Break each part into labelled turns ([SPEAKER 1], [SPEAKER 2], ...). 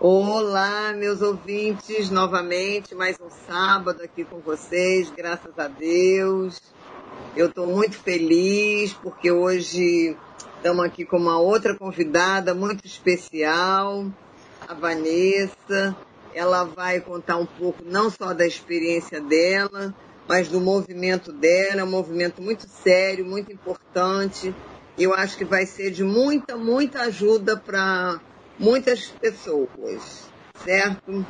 [SPEAKER 1] Olá, meus ouvintes, novamente, mais um sábado aqui com vocês, graças a Deus. Eu estou muito feliz porque hoje estamos aqui com uma outra convidada muito especial, a Vanessa. Ela vai contar um pouco não só da experiência dela, mas do movimento dela, é um movimento muito sério, muito importante. Eu acho que vai ser de muita, muita ajuda para muitas pessoas, certo?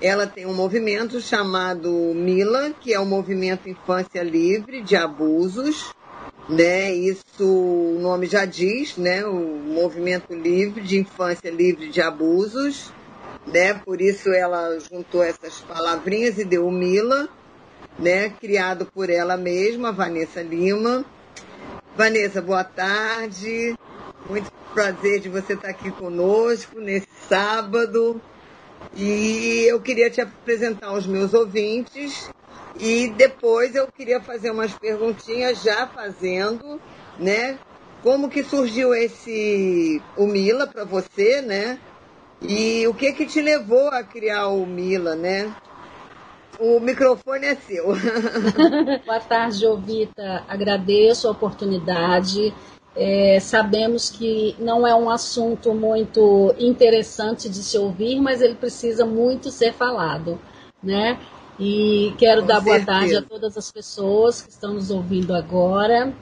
[SPEAKER 1] Ela tem um movimento chamado Mila, que é o Movimento Infância Livre de Abusos, né? Isso o nome já diz, né? O Movimento Livre de Infância Livre de Abusos, né? Por isso ela juntou essas palavrinhas e deu Mila, né? Criado por ela mesma, Vanessa Lima. Vanessa, boa tarde. Muito prazer de você estar aqui conosco nesse sábado. E eu queria te apresentar aos meus ouvintes e depois eu queria fazer umas perguntinhas já fazendo, né? Como que surgiu esse o Mila para você, né? E o que que te levou a criar o Mila, né? O microfone é seu.
[SPEAKER 2] Boa tarde, Jovita. Agradeço a oportunidade. É, sabemos que não é um assunto muito interessante de se ouvir, mas ele precisa muito ser falado, né? E quero Com dar certeza. boa tarde a todas as pessoas que estão nos ouvindo agora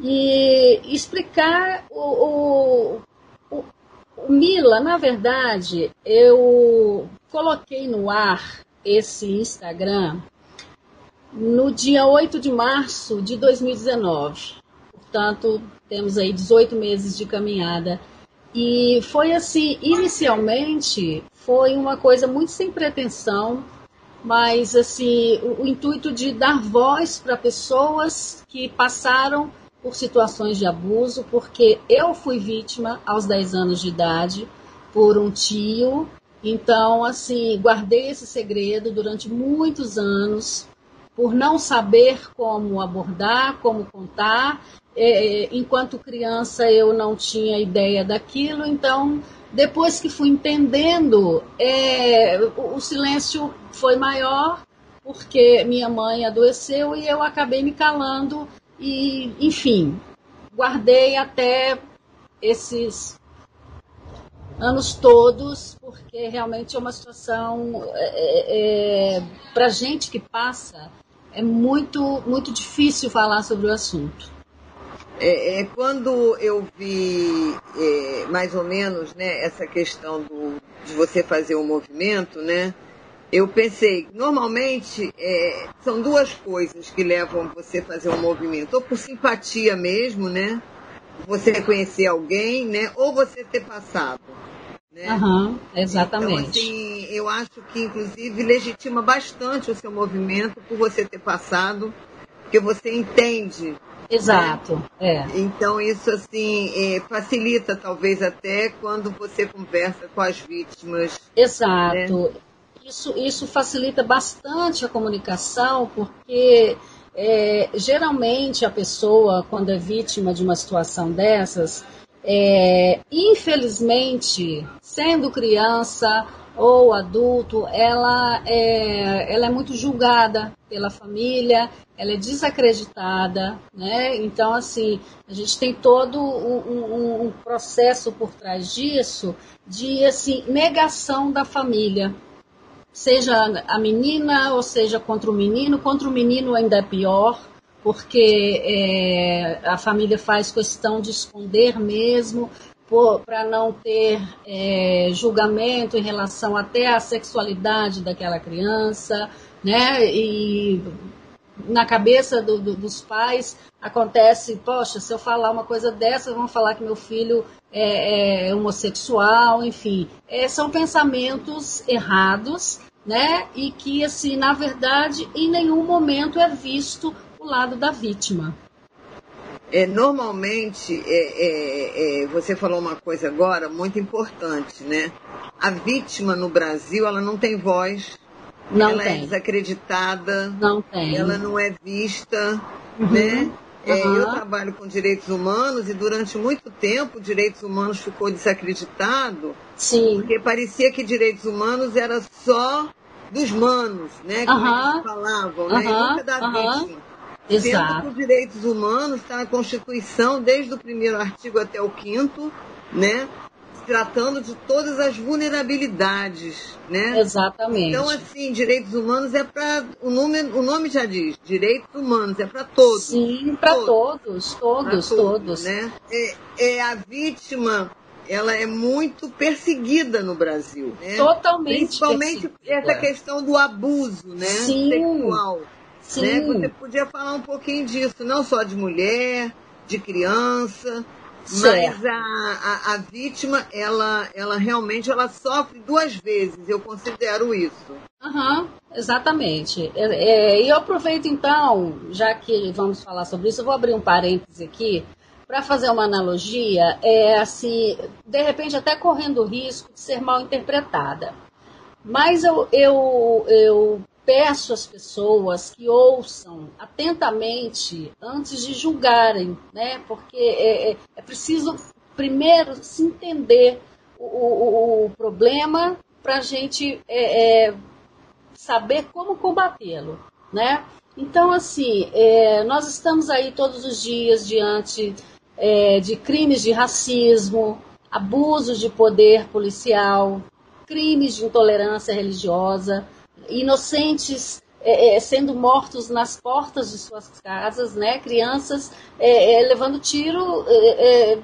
[SPEAKER 2] e explicar o, o, o, o Mila, na verdade, eu coloquei no ar esse Instagram no dia 8 de março de 2019. Portanto, temos aí 18 meses de caminhada. E foi assim, inicialmente, foi uma coisa muito sem pretensão, mas assim, o, o intuito de dar voz para pessoas que passaram por situações de abuso, porque eu fui vítima aos 10 anos de idade por um tio. Então, assim, guardei esse segredo durante muitos anos, por não saber como abordar, como contar, enquanto criança eu não tinha ideia daquilo, então depois que fui entendendo, é, o, silêncio foi maior porque minha mãe adoeceu e eu acabei me calando e, enfim, guardei até esses anos todos, porque realmente é uma situação é, é, para gente que passa é muito muito difícil falar sobre o assunto.
[SPEAKER 1] É, é, quando eu vi é, mais ou menos né, essa questão do, de você fazer o um movimento, né, eu pensei, normalmente é, são duas coisas que levam você a fazer um movimento, ou por simpatia mesmo, né? Você conhecer alguém, né? Ou você ter passado.
[SPEAKER 2] Né? Uhum, exatamente.
[SPEAKER 1] Então, assim, eu acho que inclusive legitima bastante o seu movimento por você ter passado, porque você entende
[SPEAKER 2] Exato. É.
[SPEAKER 1] Então isso assim é, facilita talvez até quando você conversa com as vítimas.
[SPEAKER 2] Exato. Né? Isso, isso facilita bastante a comunicação, porque é, geralmente a pessoa, quando é vítima de uma situação dessas, é, infelizmente, sendo criança ou adulto, ela é, ela é muito julgada pela família, ela é desacreditada, né? Então, assim, a gente tem todo um, um, um processo por trás disso de, assim, negação da família. Seja a menina ou seja contra o menino. Contra o menino ainda é pior, porque é, a família faz questão de esconder mesmo, para não ter é, julgamento em relação até à sexualidade daquela criança, né? E na cabeça do, do, dos pais acontece, poxa, se eu falar uma coisa dessa, vão falar que meu filho é, é homossexual, enfim. É, são pensamentos errados, né? E que, assim, na verdade, em nenhum momento é visto o lado da vítima.
[SPEAKER 1] É, normalmente, é, é, é, você falou uma coisa agora muito importante, né? A vítima no Brasil, ela não tem voz,
[SPEAKER 2] não
[SPEAKER 1] ela
[SPEAKER 2] é tem.
[SPEAKER 1] é desacreditada,
[SPEAKER 2] não tem.
[SPEAKER 1] ela não é vista, uhum. né? É, Eu trabalho com direitos humanos e durante muito tempo direitos humanos ficou desacreditado.
[SPEAKER 2] Sim.
[SPEAKER 1] Porque parecia que direitos humanos era só dos manos, né? Que eles falavam, né? E nunca da vítima.
[SPEAKER 2] Exato.
[SPEAKER 1] Sendo que os direitos humanos está na Constituição, desde o primeiro artigo até o quinto, né? tratando de todas as vulnerabilidades, né?
[SPEAKER 2] Exatamente.
[SPEAKER 1] Então, assim, direitos humanos é para o nome, o nome já diz, direitos humanos é para todos.
[SPEAKER 2] Sim, para todos, todos, todos, todos,
[SPEAKER 1] né? É, é a vítima ela é muito perseguida no Brasil. Né?
[SPEAKER 2] Totalmente.
[SPEAKER 1] Principalmente
[SPEAKER 2] perseguida.
[SPEAKER 1] essa questão do abuso né?
[SPEAKER 2] Sim.
[SPEAKER 1] sexual.
[SPEAKER 2] Sim.
[SPEAKER 1] Né? Você podia falar um pouquinho disso, não só de mulher, de criança,
[SPEAKER 2] Certo.
[SPEAKER 1] mas a, a, a, vítima, ela, ela realmente ela sofre duas vezes, eu considero isso.
[SPEAKER 2] Uhum, exatamente. É, e eu aproveito então, já que vamos falar sobre isso, eu vou abrir um parêntese aqui para fazer uma analogia, é assim, de repente até correndo o risco de ser mal interpretada. Mas eu, eu, eu peço às pessoas que ouçam atentamente antes de julgarem, né? Porque é, é, é preciso primeiro se entender o, o, o problema para a gente é, é, saber como combatê-lo, né? Então, assim, é, nós estamos aí todos os dias diante é, de crimes de racismo, abusos de poder policial, crimes de intolerância religiosa, inocentes é, é, sendo mortos nas portas de suas casas, né? Crianças é, é levando tiro é, é,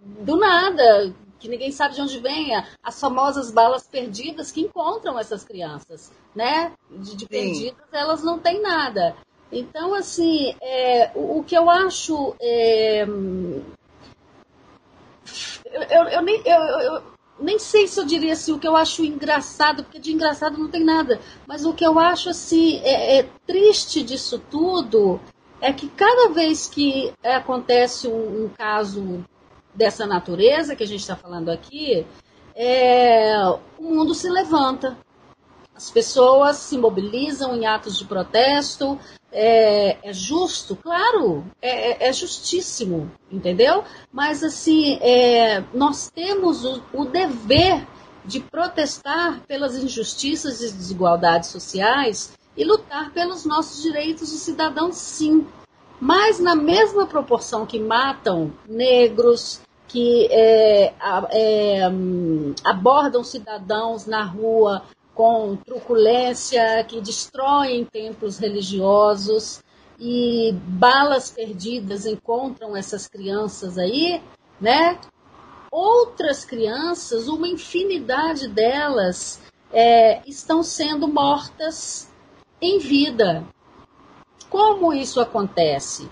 [SPEAKER 2] do nada, que ninguém sabe de onde vem, as famosas balas perdidas que encontram essas crianças, né? De, de perdidas elas não têm nada. Então, assim, o, o, que eu acho eu, eu, eu, nem, eu, eu, nem sei se eu diria assim o que eu acho engraçado, porque de engraçado não tem nada, mas o que eu acho assim é, é triste disso tudo é que cada vez que acontece um, um caso dessa natureza que a gente está falando aqui, é, o mundo se levanta. As pessoas se mobilizam em atos de protesto, é, é justo, claro, é, é, é, justíssimo, entendeu? Mas assim, é, nós temos o, o, dever de protestar pelas injustiças e desigualdades sociais e lutar pelos nossos direitos de cidadão, sim. Mas na mesma proporção que matam negros, que é, é, hum, abordam cidadãos na rua com truculência, que destroem templos religiosos e balas perdidas encontram essas crianças aí, né? Outras crianças, uma infinidade delas, é, estão sendo mortas em vida. Como isso acontece?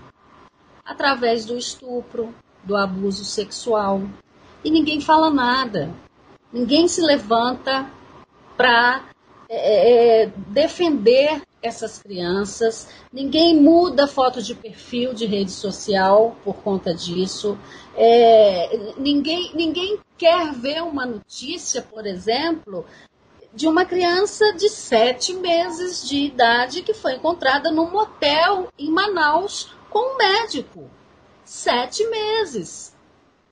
[SPEAKER 2] Através do estupro, do abuso sexual. E ninguém fala nada. Ninguém se levanta para é, é, é, defender essas crianças. Ninguém muda foto de perfil de rede social por conta disso. É, ninguém, ninguém quer ver uma notícia, por exemplo, de uma criança de sete meses de idade que foi encontrada num motel em Manaus com um médico. Sete meses.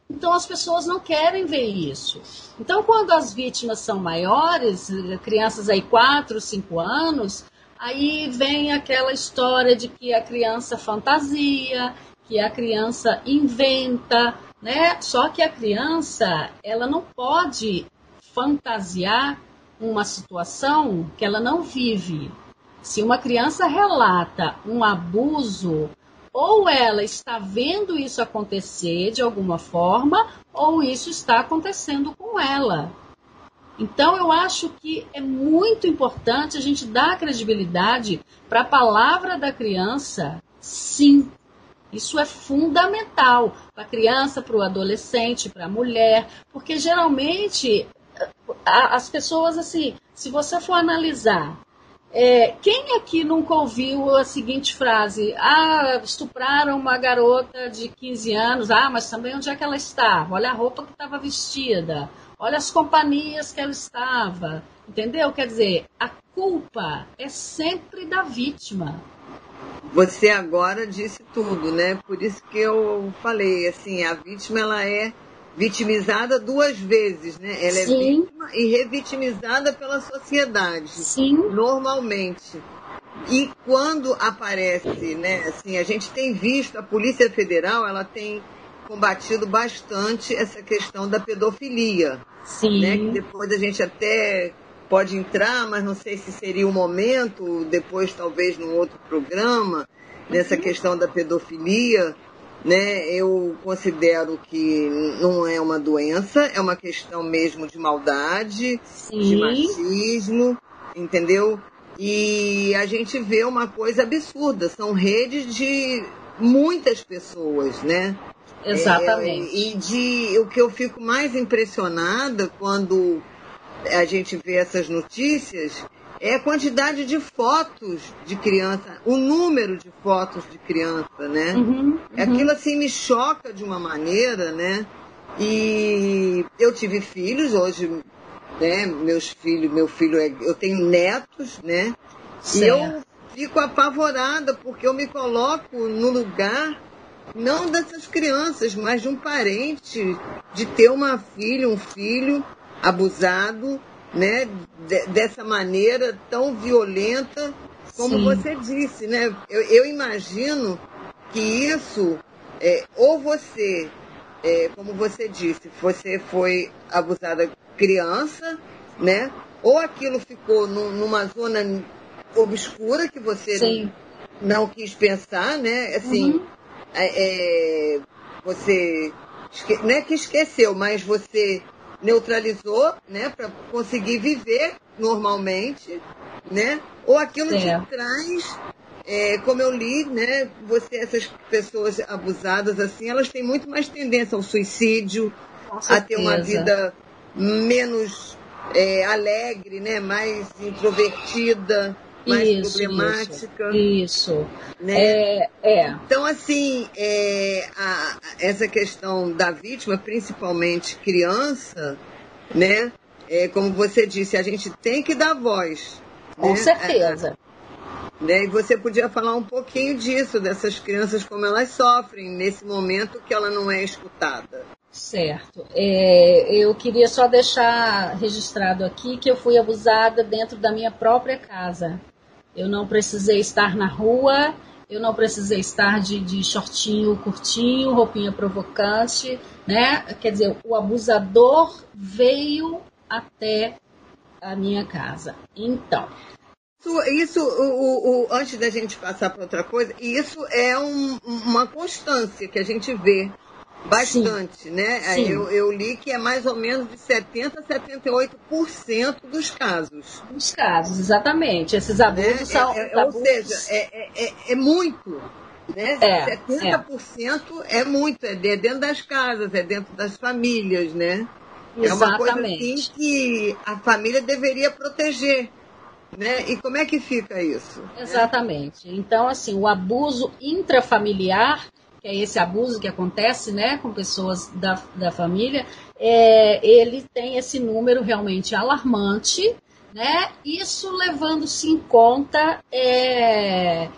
[SPEAKER 2] Então as pessoas não querem ver isso. Então quando as vítimas são maiores, crianças aí 4, 5 anos, aí vem aquela história de que a criança fantasia, que a criança inventa, né? Só que a criança, ela não pode fantasiar uma situação que ela não vive. Se uma criança relata um abuso ou ela está vendo isso acontecer de alguma forma, ou isso está acontecendo com ela. Então, eu acho que é muito importante a gente dar credibilidade para a palavra da criança, sim. Isso é fundamental para a criança, para o adolescente, para a mulher, porque geralmente as pessoas, assim, se você for analisar é, quem aqui nunca ouviu a seguinte frase? Ah, estupraram uma garota de 15 anos. Ah, mas também onde é que ela estava? Olha a roupa que estava vestida. Olha as companhias que ela estava. Entendeu? Quer dizer, a culpa é sempre da vítima.
[SPEAKER 1] você agora disse tudo, né? Por isso que eu falei, assim, a vítima ela é vitimizada duas vezes, né? Ela Sim. é vítima e revitimizada pela sociedade.
[SPEAKER 2] Sim.
[SPEAKER 1] Normalmente. E quando aparece, né, assim, a gente tem visto, a Polícia Federal, ela tem combatido bastante essa questão da pedofilia.
[SPEAKER 2] Sim.
[SPEAKER 1] Né, que depois a gente até pode entrar, mas não sei se seria o momento, depois talvez num outro programa, nessa uhum. questão da pedofilia. Né, eu considero que não é uma doença, é uma questão mesmo de maldade, Sim. de machismo, entendeu? E a gente vê uma coisa absurda, são redes de muitas pessoas, né?
[SPEAKER 2] Exatamente.
[SPEAKER 1] É, e de o que eu fico mais impressionada quando a gente vê essas notícias é a quantidade de fotos de criança, o número de fotos de criança, né? Uhum, uhum. Aquilo assim me choca de uma maneira, né? E eu tive filhos, hoje, né? Meus filhos, meu filho é, eu tenho netos, né? Certo. E eu fico apavorada porque eu me coloco no lugar não dessas crianças, mas de um parente, de ter uma filha, um filho abusado, né, de, dessa maneira tão violenta, como Sim. você disse, né? Eu, eu, imagino que isso, é, ou você, é, como você disse, você foi abusada criança, né? Ou aquilo ficou no, numa zona obscura que você Sim. não quis pensar, né? Assim, uhum. é, é você não é que esqueceu, mas você neutralizou, né, para conseguir viver normalmente, né? Ou aquilo é. te traz, é, como eu li, né, você essas pessoas abusadas assim, elas têm muito mais tendência ao suicídio, a ter uma vida menos é, alegre, né, mais introvertida mais isso, problemática.
[SPEAKER 2] Isso.
[SPEAKER 1] Né? É, é. Então, assim, é, a, essa questão da vítima, principalmente criança, né? É, como você disse, a gente tem que dar voz.
[SPEAKER 2] Com né? certeza.
[SPEAKER 1] É, né? E você podia falar um pouquinho disso, dessas crianças, como elas sofrem nesse momento que ela não é escutada.
[SPEAKER 2] Certo. É, eu queria só deixar registrado aqui que eu fui abusada dentro da minha própria casa. Eu não precisei estar na rua, eu não precisei estar de, de shortinho curtinho, roupinha provocante, né? Quer dizer, o abusador veio até a minha casa. Então.
[SPEAKER 1] Isso, isso o, o, antes da gente passar para outra coisa, isso é um, uma constância que a gente vê Bastante, Sim. né? Sim. Eu, eu, li que é mais ou menos de 70% a 78% dos casos.
[SPEAKER 2] Dos casos, exatamente. Esses abusos né? são.
[SPEAKER 1] É, é, abusos... Ou seja, é, é, é muito. Né? É, 70% é. é muito, é dentro das casas, é dentro das famílias, né?
[SPEAKER 2] Exatamente. É uma
[SPEAKER 1] coisa assim que a família deveria proteger. Né? E como é que fica isso?
[SPEAKER 2] Exatamente. Então, assim, o abuso intrafamiliar que é esse abuso que acontece né, com pessoas da, da família, é, ele tem esse número realmente alarmante, né? Isso levando-se em conta é,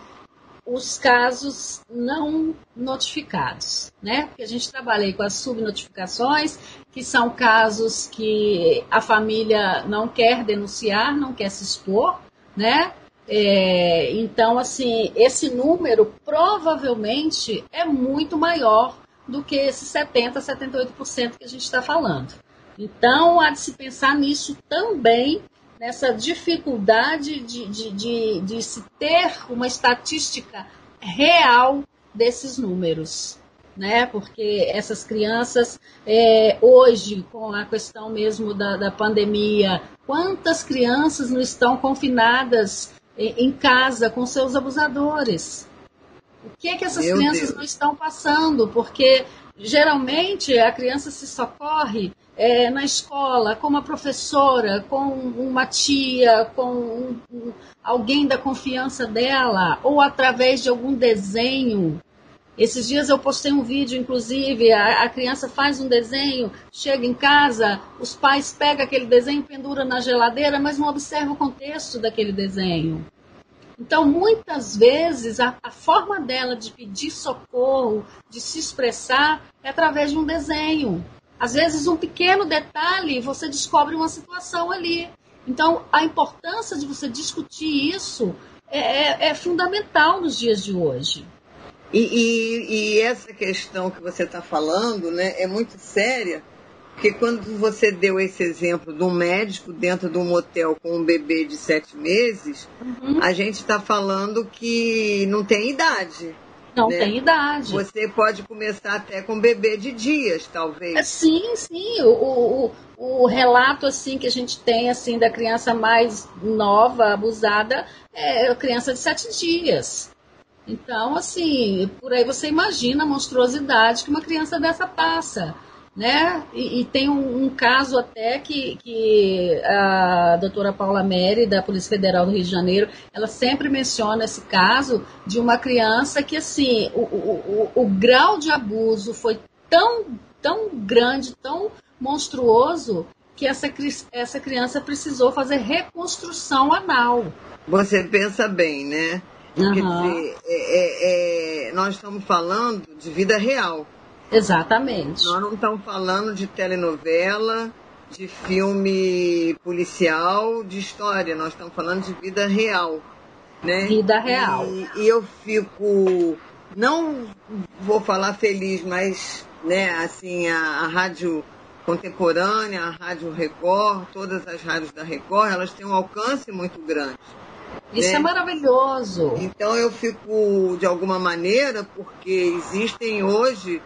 [SPEAKER 2] os casos não notificados, né? Porque a gente trabalha com as subnotificações, que são casos que a família não quer denunciar, não quer se expor, né? É, então, assim, esse número provavelmente é muito maior do que esses 70%, 78% que a gente está falando. Então, há de se pensar nisso também, nessa dificuldade de, de, de, de se ter uma estatística real desses números. Né? Porque essas crianças, é, hoje, com a questão mesmo da, da pandemia, quantas crianças não estão confinadas em casa com seus abusadores. O que é que essas Meu crianças Deus. não estão passando? Porque geralmente a criança se socorre é, na escola com uma professora, com uma tia, com um, um, alguém da confiança dela, ou através de algum desenho esses dias eu postei um vídeo, inclusive, a, a, criança faz um desenho, chega em casa, os pais pegam aquele desenho, pendura na geladeira, mas não observa o contexto daquele desenho. Então, muitas vezes, a, a, forma dela de pedir socorro, de se expressar, é através de um desenho. Às vezes, um pequeno detalhe, você descobre uma situação ali. Então, a importância de você discutir isso é, é, é fundamental nos dias de hoje.
[SPEAKER 1] E, e, e essa questão que você está falando né, é muito séria, porque quando você deu esse exemplo de um médico dentro de um motel com um bebê de sete meses, uhum. a gente está falando que não tem idade.
[SPEAKER 2] Não né? tem idade.
[SPEAKER 1] Você pode começar até com um bebê de dias, talvez. É,
[SPEAKER 2] sim, sim. O, o, o relato assim que a gente tem assim da criança mais nova, abusada, é a criança de sete dias. Então, assim, por aí você imagina a monstruosidade que uma criança dessa passa né? E, e tem um, um, caso até que, que a doutora Paula Meri, da Polícia Federal do Rio de Janeiro, ela sempre menciona esse caso de uma criança que, assim, o, o, o, o grau de abuso foi tão, tão grande, tão monstruoso, que essa, essa criança precisou fazer reconstrução anal.
[SPEAKER 1] Você pensa bem, né? Uhum. Quer dizer, é, é, é, nós estamos falando de vida real.
[SPEAKER 2] Exatamente.
[SPEAKER 1] Nós não estamos falando de telenovela, de filme policial, de história. Nós estamos falando de vida real. Né?
[SPEAKER 2] Vida real.
[SPEAKER 1] E, e eu fico, não vou falar feliz, mas né, assim, a, a rádio contemporânea, a Rádio Record, todas as rádios da Record, elas têm um alcance muito grande.
[SPEAKER 2] Isso né? é maravilhoso.
[SPEAKER 1] Então eu fico, de alguma maneira, porque existem hoje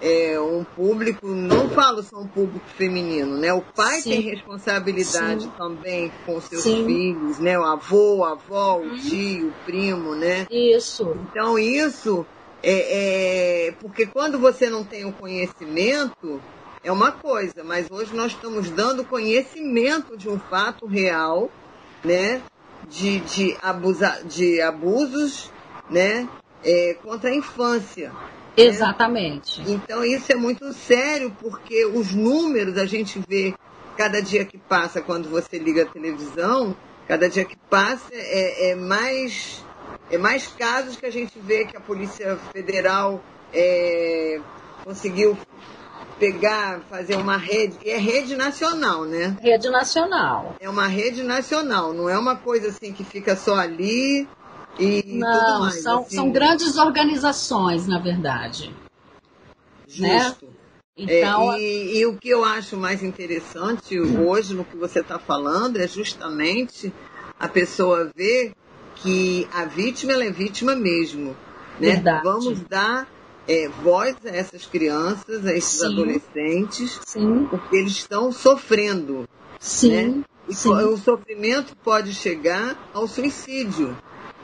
[SPEAKER 1] é, um público, não falo só um público feminino, né? O pai Sim. tem responsabilidade Sim. também com seus Sim. filhos, né? O avô, a avó, o uhum. tio, o primo, né?
[SPEAKER 2] Isso.
[SPEAKER 1] Então isso é, é porque quando você não tem o conhecimento é uma coisa, mas hoje nós estamos dando conhecimento de um fato real, né? De, de, abusa, de abusos, né? É, contra a infância.
[SPEAKER 2] Exatamente.
[SPEAKER 1] Então isso é muito sério, porque os números a gente vê cada dia que passa quando você liga a televisão, cada dia que passa é, é mais é mais casos que a gente vê que a Polícia Federal é, conseguiu pegar, fazer uma rede, e é rede nacional, né?
[SPEAKER 2] Rede nacional.
[SPEAKER 1] É uma rede nacional, não é uma coisa assim que fica só ali e
[SPEAKER 2] Não,
[SPEAKER 1] mais,
[SPEAKER 2] são,
[SPEAKER 1] assim,
[SPEAKER 2] são grandes organizações, na verdade.
[SPEAKER 1] Né? Justo. Né? Então, é, e, e, o que eu acho mais interessante hoje no que você está falando é justamente a pessoa ver que a vítima ela é vítima mesmo. Né?
[SPEAKER 2] Verdade.
[SPEAKER 1] Vamos dar é, voz a essas crianças, a esses Sim. adolescentes,
[SPEAKER 2] Sim.
[SPEAKER 1] porque eles estão sofrendo.
[SPEAKER 2] Sim.
[SPEAKER 1] Né? E Sim. o sofrimento pode chegar ao suicídio.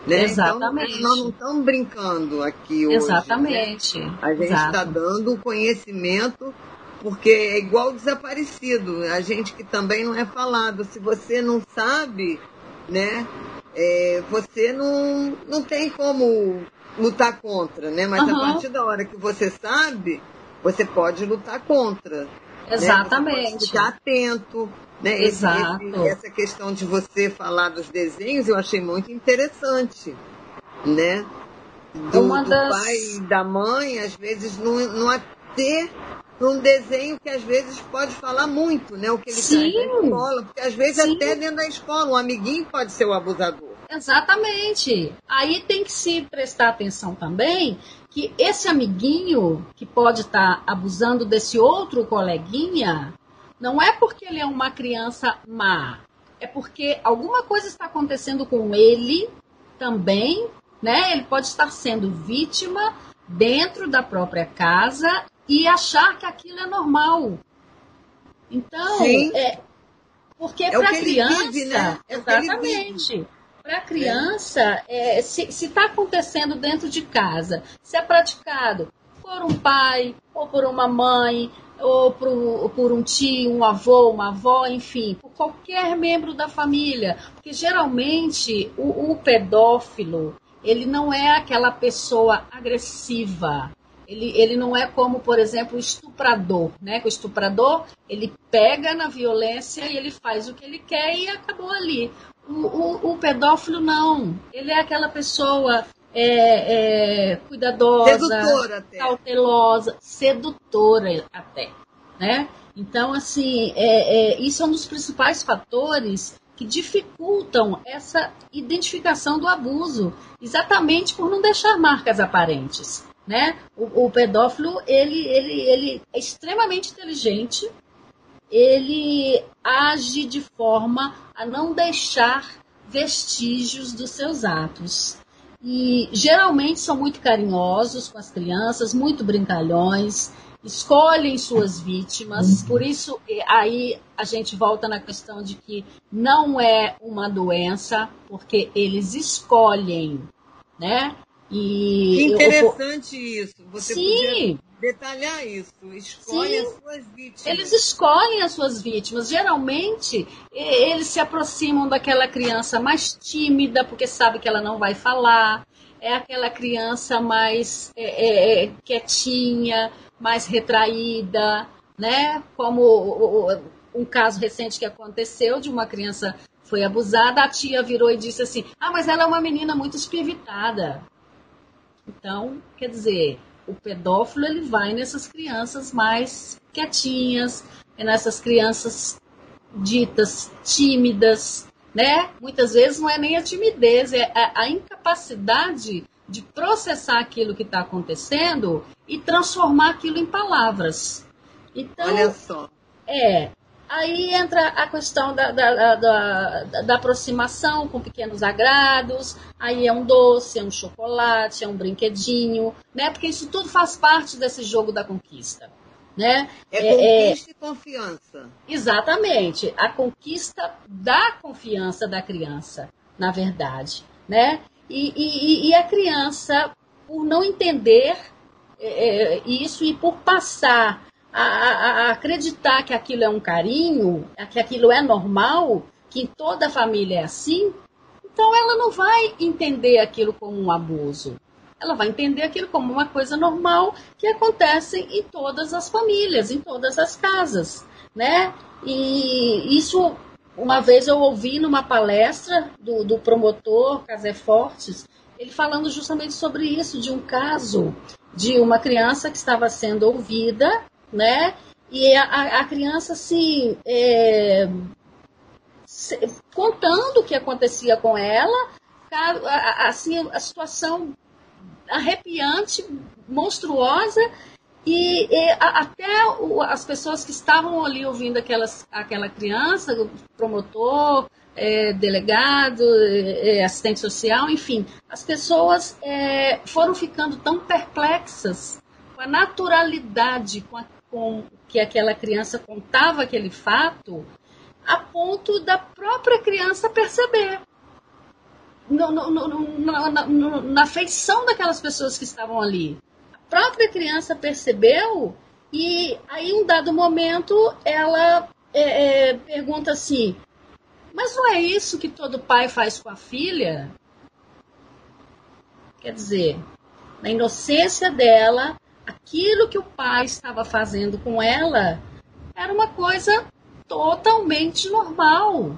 [SPEAKER 1] Né?
[SPEAKER 2] Exatamente.
[SPEAKER 1] Então, nós não estamos brincando aqui hoje.
[SPEAKER 2] Exatamente.
[SPEAKER 1] Né? A gente está dando conhecimento, porque é igual desaparecido. A gente que também não é falado. Se você não sabe, né? É, você não, não tem como lutar contra, né? Mas uhum. a partir da hora que você sabe, você pode lutar contra.
[SPEAKER 2] Exatamente. Né? Você
[SPEAKER 1] pode ficar atento, né?
[SPEAKER 2] Exato.
[SPEAKER 1] Esse, essa questão de você falar dos desenhos eu achei muito interessante, né? Do,
[SPEAKER 2] das...
[SPEAKER 1] do pai e da mãe, às vezes, não, não ter um desenho que às vezes pode falar muito, né? O que ele
[SPEAKER 2] Sim.
[SPEAKER 1] na escola. Porque às vezes
[SPEAKER 2] Sim.
[SPEAKER 1] até dentro da escola, um amiguinho pode ser o abusador.
[SPEAKER 2] Exatamente. Aí tem que se prestar atenção também que esse amiguinho que pode estar tá abusando desse outro coleguinha, não é porque ele é uma criança má, é porque alguma coisa está acontecendo com ele também, né? Ele pode estar sendo vítima dentro da própria casa e achar que aquilo é normal. Então,
[SPEAKER 1] Sim.
[SPEAKER 2] é porque
[SPEAKER 1] é
[SPEAKER 2] para
[SPEAKER 1] a
[SPEAKER 2] criança,
[SPEAKER 1] vive, né?
[SPEAKER 2] é exatamente. Para a criança, é, se está acontecendo dentro de casa, se é praticado por um pai ou por uma mãe, ou por, por um tio, um avô, uma avó, enfim, por qualquer membro da família. Porque geralmente o, o pedófilo, ele não é aquela pessoa agressiva. Ele, ele não é como, por exemplo, o estuprador, né? O estuprador, ele pega na violência e ele faz o que ele quer e acabou ali. O, o, o pedófilo não. Ele é aquela pessoa é, é, cuidadosa, sedutora cautelosa, sedutora até, né? Então, assim, é, é, isso é um dos principais fatores que dificultam essa identificação do abuso, exatamente por não deixar marcas aparentes. Né? O, o pedófilo ele, ele, ele é extremamente inteligente, ele age de forma a não deixar vestígios dos seus atos. E geralmente são muito carinhosos com as crianças, muito brincalhões, escolhem suas vítimas, uhum. por isso aí a gente volta na questão de que não é uma doença, porque eles escolhem, né?
[SPEAKER 1] E que interessante eu, isso. Você sim, detalhar isso. Escolhe sim, as suas vítimas.
[SPEAKER 2] Eles escolhem as suas vítimas. Geralmente, eles se aproximam daquela criança mais tímida, porque sabe que ela não vai falar. É aquela criança mais é, é, é quietinha, mais retraída, né? Como um caso recente que aconteceu de uma criança foi abusada, a tia virou e disse assim: "Ah, mas ela é uma menina muito espivitada". Então, quer dizer, o pedófilo ele vai nessas crianças mais quietinhas, nessas crianças ditas tímidas, né? Muitas vezes não é nem a timidez, é a, a incapacidade de processar aquilo que está acontecendo e transformar aquilo em palavras. Então,
[SPEAKER 1] Olha só.
[SPEAKER 2] É. Aí entra a questão da, da, da, da, aproximação com pequenos agrados. Aí é um doce, é um chocolate, é um brinquedinho, né? Porque isso tudo faz parte desse jogo da conquista. Né?
[SPEAKER 1] É, é conquista é, e confiança.
[SPEAKER 2] Exatamente. A conquista da confiança da criança, na verdade. Né? E, e, e a criança, por não entender é, é, isso e por passar a, a, acreditar que aquilo é um carinho, que aquilo é normal, que toda família é assim, então ela não vai entender aquilo como um abuso. Ela vai entender aquilo como uma coisa normal que acontece em todas as famílias, em todas as casas, né? E isso uma vez eu ouvi numa palestra do, do promotor Casé Fortes, ele falando justamente sobre isso, de um caso de uma criança que estava sendo ouvida, né? E a, a criança, assim, é, se, contando o que acontecia com ela, assim, a situação arrepiante, monstruosa, e, e a, até o, as pessoas que estavam ali ouvindo aquelas, aquela criança, o promotor, é, delegado, é, é, assistente social, enfim, as pessoas é, foram ficando tão perplexas com a naturalidade com, a, com que aquela criança contava aquele fato, a ponto da própria criança perceber. No, no, no, na, na, na feição daquelas pessoas que estavam ali própria criança percebeu e aí, um dado momento, ela é, é, pergunta assim: Mas não é isso que todo pai faz com a filha? Quer dizer, na inocência dela, aquilo que o pai estava fazendo com ela era uma coisa totalmente normal.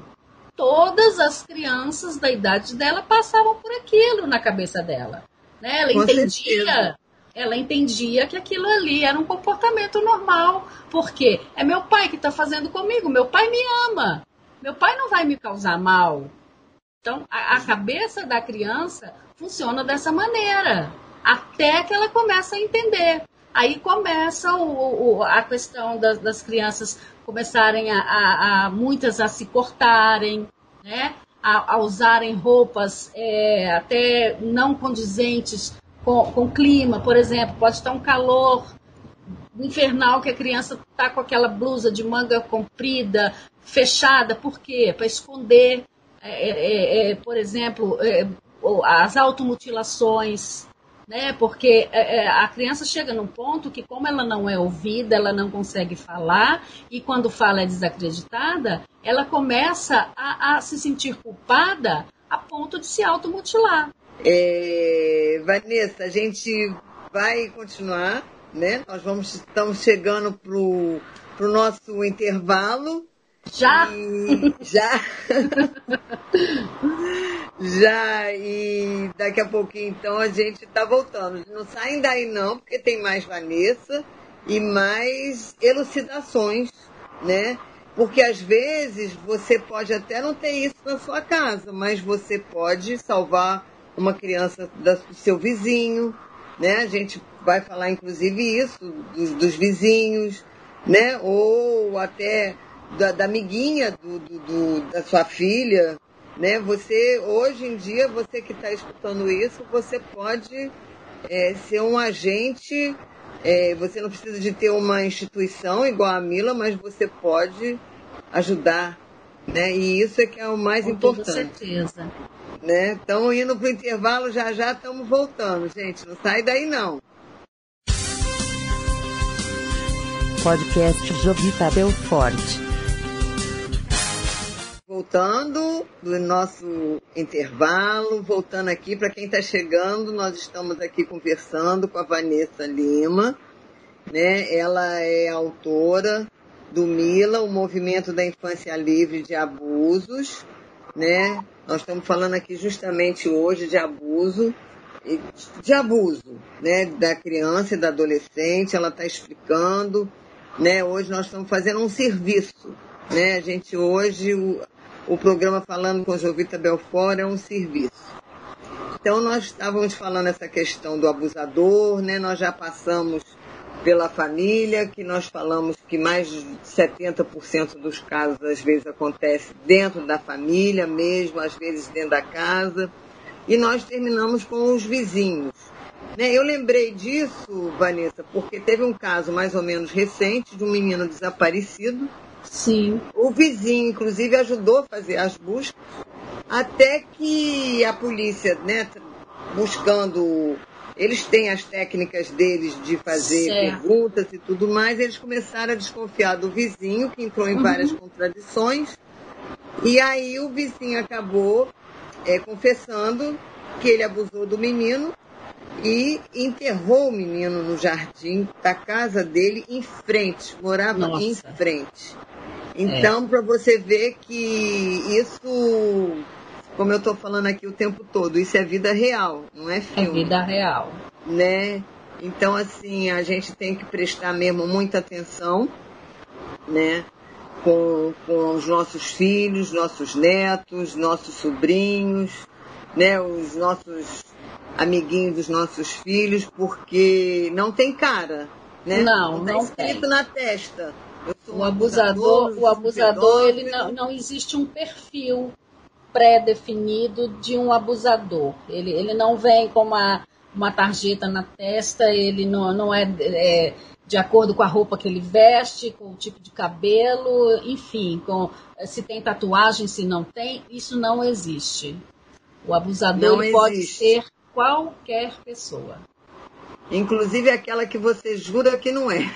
[SPEAKER 2] Todas as crianças da idade dela passavam por aquilo na cabeça dela. Né? Ela com entendia. Certeza ela entendia que aquilo ali era um comportamento normal. Porque é meu pai que está fazendo comigo, meu pai me ama, meu pai não vai me causar mal. Então, a, a cabeça da criança funciona dessa maneira, até que ela começa a entender. Aí começa o, o, a questão das, das crianças começarem a, a, a, muitas a se cortarem, né? a, a usarem roupas é, até não condizentes com, com clima, por exemplo, pode estar um calor infernal que a criança está com aquela blusa de manga comprida, fechada, por quê? Para esconder, é, é, é, por exemplo, é, as automutilações, né? Porque é, é, a criança chega num ponto que, como ela não é ouvida, ela não consegue falar, e quando fala é desacreditada, ela começa a, a se sentir culpada a ponto de se automutilar.
[SPEAKER 1] É, Vanessa, a gente vai continuar, né? Nós vamos, estamos chegando para o nosso intervalo
[SPEAKER 2] Já?
[SPEAKER 1] E, já. já, e daqui a pouquinho então a gente tá voltando. Não saem daí não, porque tem mais Vanessa e mais elucidações, né? Porque às vezes você pode até não ter isso na sua casa, mas você pode salvar uma criança do seu vizinho, né? A gente vai falar inclusive isso dos, dos vizinhos, né? Ou até da, da amiguinha do, do, do, da sua filha, né? Você hoje em dia você que está escutando isso, você pode é, ser um agente. É, você não precisa de ter uma instituição igual a Mila, mas você pode ajudar, né? E isso é que é o mais
[SPEAKER 2] Com
[SPEAKER 1] importante.
[SPEAKER 2] Com certeza.
[SPEAKER 1] Né? Estamos indo para o intervalo, já já estamos voltando, gente. Não sai daí não.
[SPEAKER 3] Podcast Jovita Belfort.
[SPEAKER 1] Voltando do nosso intervalo, voltando aqui para quem está chegando, nós estamos aqui conversando com a Vanessa Lima, né? Ela é autora do Mila, o Movimento da Infância Livre de Abusos, né? Nós estamos falando aqui justamente hoje de abuso, de abuso, né? Da criança e da adolescente. Ela está explicando né? Hoje nós estamos fazendo um serviço, né? A gente hoje o, programa falando com Jovita Belfort é um serviço. Então nós estávamos falando essa questão do abusador, né? Nós já passamos pela família, que nós falamos que mais de 70% dos casos às vezes acontece dentro da família mesmo, às vezes dentro da casa. E nós terminamos com os vizinhos. Né, eu lembrei disso, Vanessa, porque teve um caso mais ou menos recente de um menino desaparecido.
[SPEAKER 2] Sim.
[SPEAKER 1] O vizinho, inclusive, ajudou a fazer as buscas, até que a polícia, né, buscando. Eles têm as técnicas deles de fazer certo. perguntas e tudo mais, eles começaram a desconfiar do vizinho, que entrou em uhum. várias contradições. E aí o vizinho acabou é, confessando que ele abusou do menino e enterrou o menino no jardim da casa dele em frente, morava Nossa. em frente. Então, é. para você ver que isso, como eu estou falando aqui o tempo todo, isso é vida real, não é filme.
[SPEAKER 2] É vida real.
[SPEAKER 1] Né? Então, assim, a gente tem que prestar mesmo muita atenção, né? Com, com os nossos filhos, nossos netos, nossos sobrinhos, né? Os nossos amiguinho dos nossos filhos, porque não tem cara, né?
[SPEAKER 2] Não, não,
[SPEAKER 1] tá
[SPEAKER 2] não
[SPEAKER 1] escrito
[SPEAKER 2] tem.
[SPEAKER 1] na testa.
[SPEAKER 2] O abusador, o abusador, ele não, não existe um perfil pré-definido de um abusador. Ele, ele não vem com uma, uma tarjeta na testa, ele não, não é, é de acordo com a roupa que ele veste, com o tipo de cabelo, enfim, com se tem tatuagem, se não tem, isso não existe. O abusador pode ser qualquer pessoa.
[SPEAKER 1] Inclusive aquela que você jura que não é.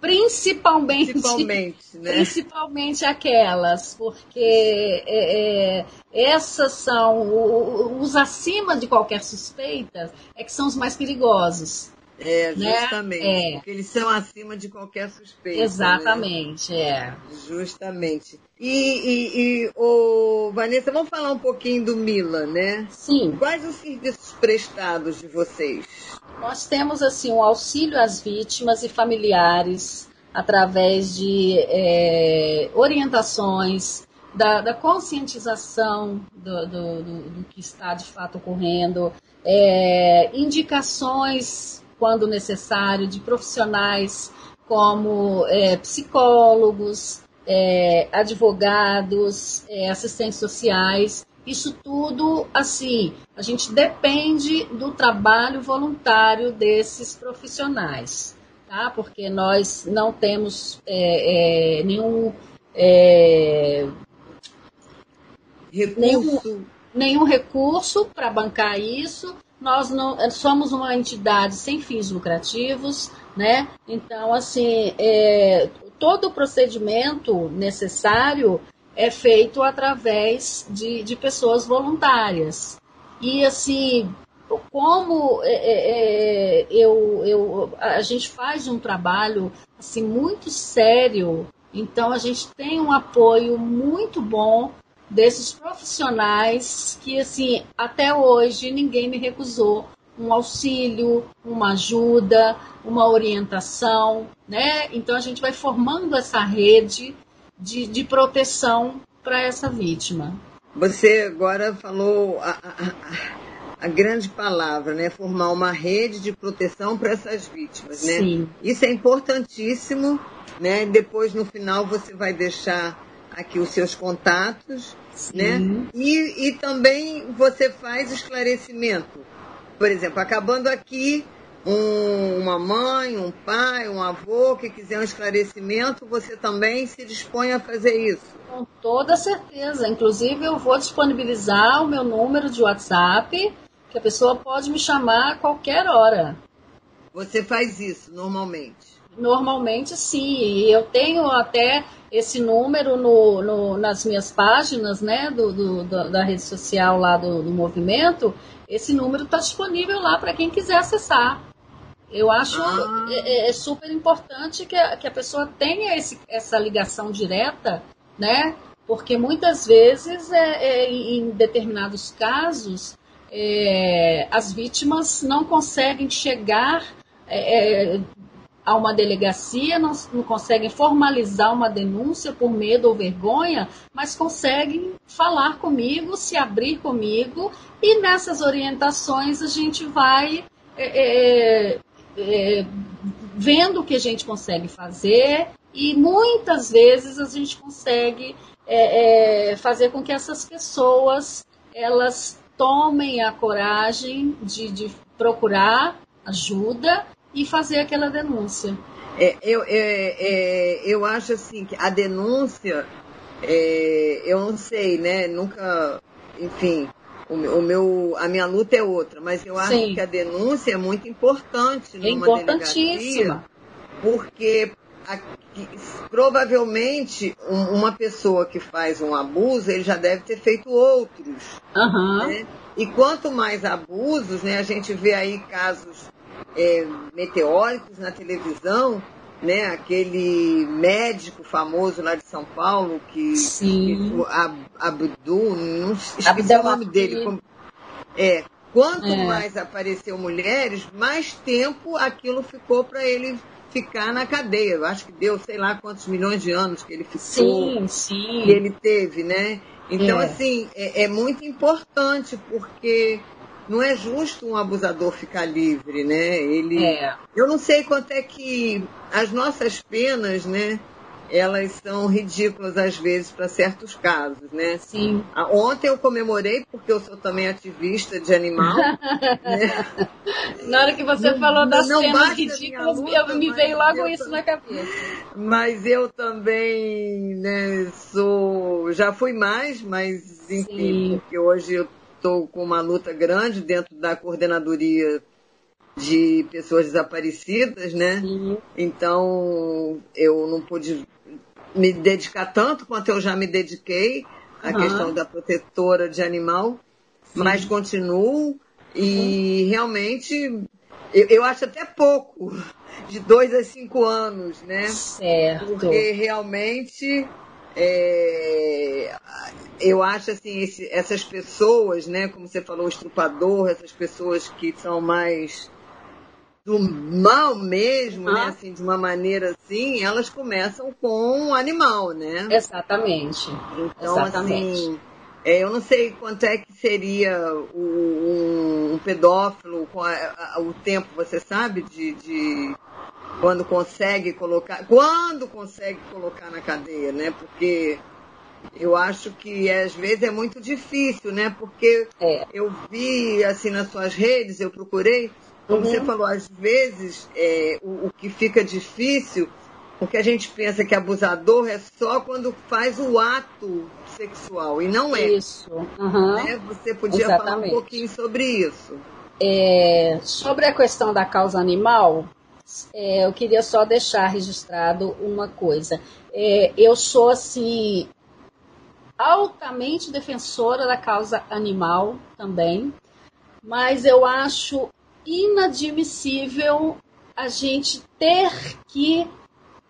[SPEAKER 2] Principalmente,
[SPEAKER 1] principalmente, né?
[SPEAKER 2] principalmente aquelas, porque é, é, essas são os acima de qualquer suspeita, é que são os mais perigosos.
[SPEAKER 1] É, né? justamente. Né? É. Porque eles são acima de qualquer suspeita. Né?
[SPEAKER 2] Exatamente, né? é.
[SPEAKER 1] Justamente. E, e, e oh, Vanessa, vamos falar um pouquinho do Mila, né?
[SPEAKER 2] Sim.
[SPEAKER 1] Quais os serviços prestados de vocês?
[SPEAKER 2] Nós temos assim um auxílio às vítimas e familiares através de é, orientações, da, da, conscientização do, do, do, do, que está de fato ocorrendo, é, indicações quando necessário, de profissionais como é, psicólogos, é, advogados, é, assistentes sociais. Isso tudo, assim, a gente depende do trabalho voluntário desses profissionais, tá? Porque nós não temos é, é, nenhum, é,
[SPEAKER 1] recurso.
[SPEAKER 2] nenhum, nenhum recurso para bancar isso nós não eh, somos uma entidade sem fins lucrativos, né? Então, assim, é, todo o procedimento necessário é feito através de, de pessoas voluntárias. E, assim, como é, é, eu, eu, a gente faz um trabalho assim, muito sério Então a gente tem um apoio muito bom desses profissionais que assim até hoje ninguém me recusou um auxílio, uma ajuda, uma orientação, né? Então a gente vai formando essa rede de, de proteção para essa vítima.
[SPEAKER 1] Você agora falou a, a, a, grande palavra, né? Formar uma rede de proteção para essas vítimas, né? Sim. Isso é importantíssimo, né? Depois no final você vai deixar aqui os seus contatos, né? Sim. né? E, e também você faz esclarecimento. Por exemplo, acabando aqui, um, uma mãe, um pai, um avô que quiser um esclarecimento, você também se dispõe a fazer isso?
[SPEAKER 2] Com toda certeza. Inclusive, eu vou disponibilizar o meu número de WhatsApp, que a pessoa pode me chamar a qualquer hora.
[SPEAKER 1] Você faz isso normalmente?
[SPEAKER 2] Normalmente, sim. Eu tenho até esse número no, no, nas minhas páginas né, do, do, da rede social lá do, do movimento. Esse número está disponível lá para quem quiser acessar. Eu acho ah. é, é, é, super importante que a, que a pessoa tenha esse, essa ligação direta, né? Porque muitas vezes, é, é em determinados casos, é, as vítimas não conseguem chegar é, a uma delegacia, não, não, conseguem formalizar uma denúncia por medo ou vergonha, mas conseguem falar comigo, se abrir comigo, e nessas orientações a gente vai é, é, vendo o que a gente consegue fazer e muitas vezes a gente consegue é, é, fazer com que essas pessoas elas tomem a coragem de, de procurar ajuda e fazer aquela denúncia.
[SPEAKER 1] É, eu, é, é, eu acho assim que a denúncia, é, eu não sei, né? Nunca, enfim, o, o, meu, a minha luta é outra, mas eu acho Sim. que a denúncia é muito importante
[SPEAKER 2] é numa é delegacia,
[SPEAKER 1] porque provavelmente um, uma pessoa que faz um abuso, ele já deve ter feito outros.
[SPEAKER 2] Uhum. Né?
[SPEAKER 1] E quanto mais abusos, né, a gente vê aí casos é, meteóricos na televisão, né? Aquele médico famoso lá de São Paulo que,
[SPEAKER 2] Sim.
[SPEAKER 1] que Abdu, não esqueci o nome dele. é, quanto é. mais apareceu mulheres, mais tempo aquilo ficou para ele ficar na cadeia. Eu acho que deu, sei lá, quantos milhões de anos que ele ficou.
[SPEAKER 2] Sim, sim.
[SPEAKER 1] Que ele teve, né? Então, é. assim, é, é muito importante porque não é justo um abusador ficar livre, né? Ele,
[SPEAKER 2] é.
[SPEAKER 1] eu não sei quanto é que as nossas penas, né? Elas são ridículas às vezes para certos casos, né?
[SPEAKER 2] Sim.
[SPEAKER 1] Ontem eu comemorei porque eu sou também ativista de animal. né?
[SPEAKER 2] Na hora que você não, falou das não penas ridículas, luta, me veio logo isso também, na cabeça.
[SPEAKER 1] Mas eu também, né? Sou, já fui mais, mas enfim, Sim. porque hoje eu estou com uma luta grande dentro da coordenadoria de pessoas desaparecidas, né? Uhum. Então eu não pude me dedicar tanto quanto eu já me dediquei à uhum. questão da protetora de animal, Sim. mas continuo e uhum. realmente eu, eu, acho até pouco, de dois a cinco anos, né?
[SPEAKER 2] Certo.
[SPEAKER 1] Porque realmente é, eu acho assim, esse, essas pessoas, né, como você falou, o estrupador, essas pessoas que são mais do mal mesmo, ah. né, assim, de uma maneira assim, elas começam com um animal, né?
[SPEAKER 2] Exatamente.
[SPEAKER 1] Então,
[SPEAKER 2] Exatamente.
[SPEAKER 1] assim, é, eu não sei quanto é que seria o, um, um, pedófilo com a, a, o tempo, você sabe, de, de quando consegue colocar, quando consegue colocar na cadeia, né? Porque eu acho que às vezes é muito difícil, né? Porque
[SPEAKER 2] é.
[SPEAKER 1] eu vi assim nas suas redes, eu procurei, como uhum. você falou, às vezes é, o, o, que fica difícil, porque a gente pensa que abusador é só quando faz o ato sexual, e não é.
[SPEAKER 2] Isso. Uhum.
[SPEAKER 1] Né? Você podia Exatamente. falar um pouquinho sobre isso.
[SPEAKER 2] É, sobre a questão da causa animal, é, eu queria só deixar registrado uma coisa. É, eu sou, assim, altamente defensora da causa animal também, mas eu acho inadmissível a gente ter que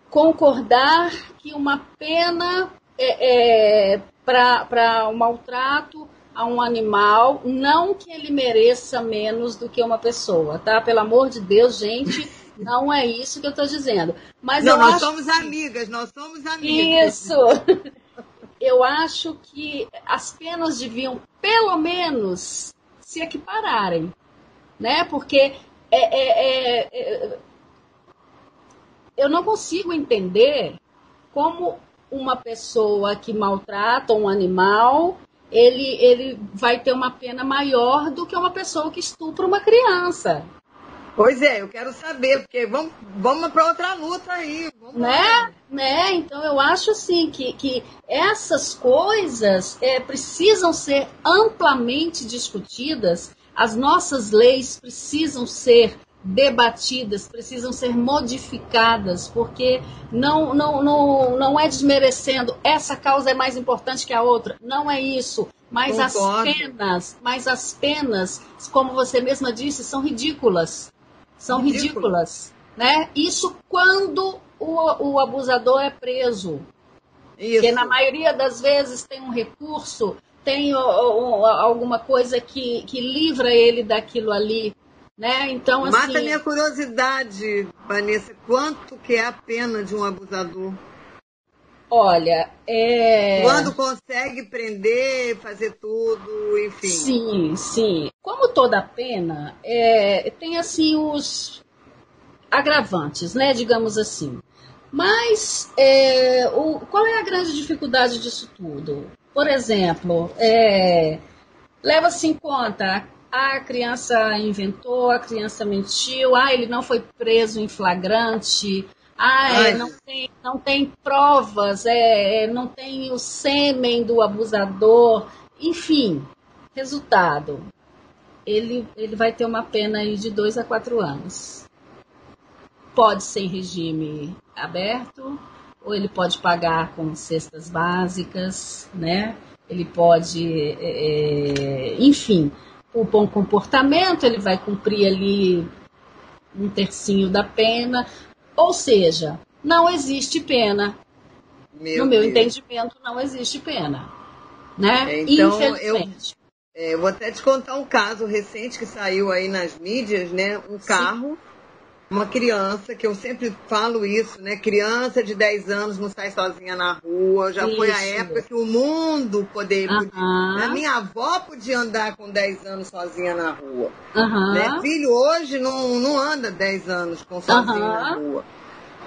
[SPEAKER 2] concordar que uma pena é, é, para um maltrato a um animal, não que ele mereça menos do que uma pessoa, tá? Pelo amor de Deus, gente, não é isso que eu estou dizendo. Mas
[SPEAKER 1] não, nós
[SPEAKER 2] acho...
[SPEAKER 1] somos amigas, nós somos amigas.
[SPEAKER 2] Isso! eu acho que as penas deviam, pelo menos, se equipararem, né? Porque é, é, é, é eu não consigo entender como uma pessoa que maltrata um animal, ele, ele vai ter uma pena maior do que uma pessoa que estupra uma criança.
[SPEAKER 1] Pois é, eu quero saber, porque vamos, vamos para outra luta aí.
[SPEAKER 2] né? né? Então eu acho assim que, que essas coisas é, precisam ser amplamente discutidas, as nossas leis precisam ser debatidas, precisam ser modificadas, porque não, não, não, não é desmerecendo essa causa é mais importante que a outra. Não é isso. Mas Concordo. as penas, mas as penas, como você mesma disse, são ridículas. São ridículas. Né? Isso quando o, o abusador é preso. Isso. Porque na maioria das vezes tem um recurso, tem alguma coisa que, que livra ele daquilo ali. Né? Então,
[SPEAKER 1] assim... Mata minha curiosidade, Vanessa. Quanto que é a pena de um abusador?
[SPEAKER 2] Olha, é...
[SPEAKER 1] Quando consegue prender, fazer tudo, enfim.
[SPEAKER 2] Sim, sim. Como toda pena, é... tem assim os agravantes, né? Digamos assim. Mas é... o... qual é a grande dificuldade disso tudo? Por exemplo, é... leva-se em conta a criança inventou, a criança mentiu, ah, ele não foi preso em flagrante, ah, é, não, tem, não tem provas, é, é, não tem o sêmen do abusador, enfim, resultado, ele, ele vai ter uma pena aí de dois a quatro anos. Pode ser em regime aberto, ou ele pode pagar com cestas básicas, né? Ele pode, é, é enfim, o bom comportamento, ele vai cumprir ali um tercinho da pena. Ou seja, não existe pena. Meu no meu Deus. entendimento, não existe pena. Né?
[SPEAKER 1] Então, Infelizmente. Eu, é, eu vou até te contar um caso recente que saiu aí nas mídias, né? Um carro Sim uma criança, que eu sempre falo isso, né? Criança de 10 anos não sai sozinha na rua. Já isso. foi a época que o mundo poderia. Uh -huh. A minha avó podia andar com 10 anos sozinha na rua. Uh -huh. né? Filho hoje não, não anda 10 anos com sozinho uh -huh. na rua.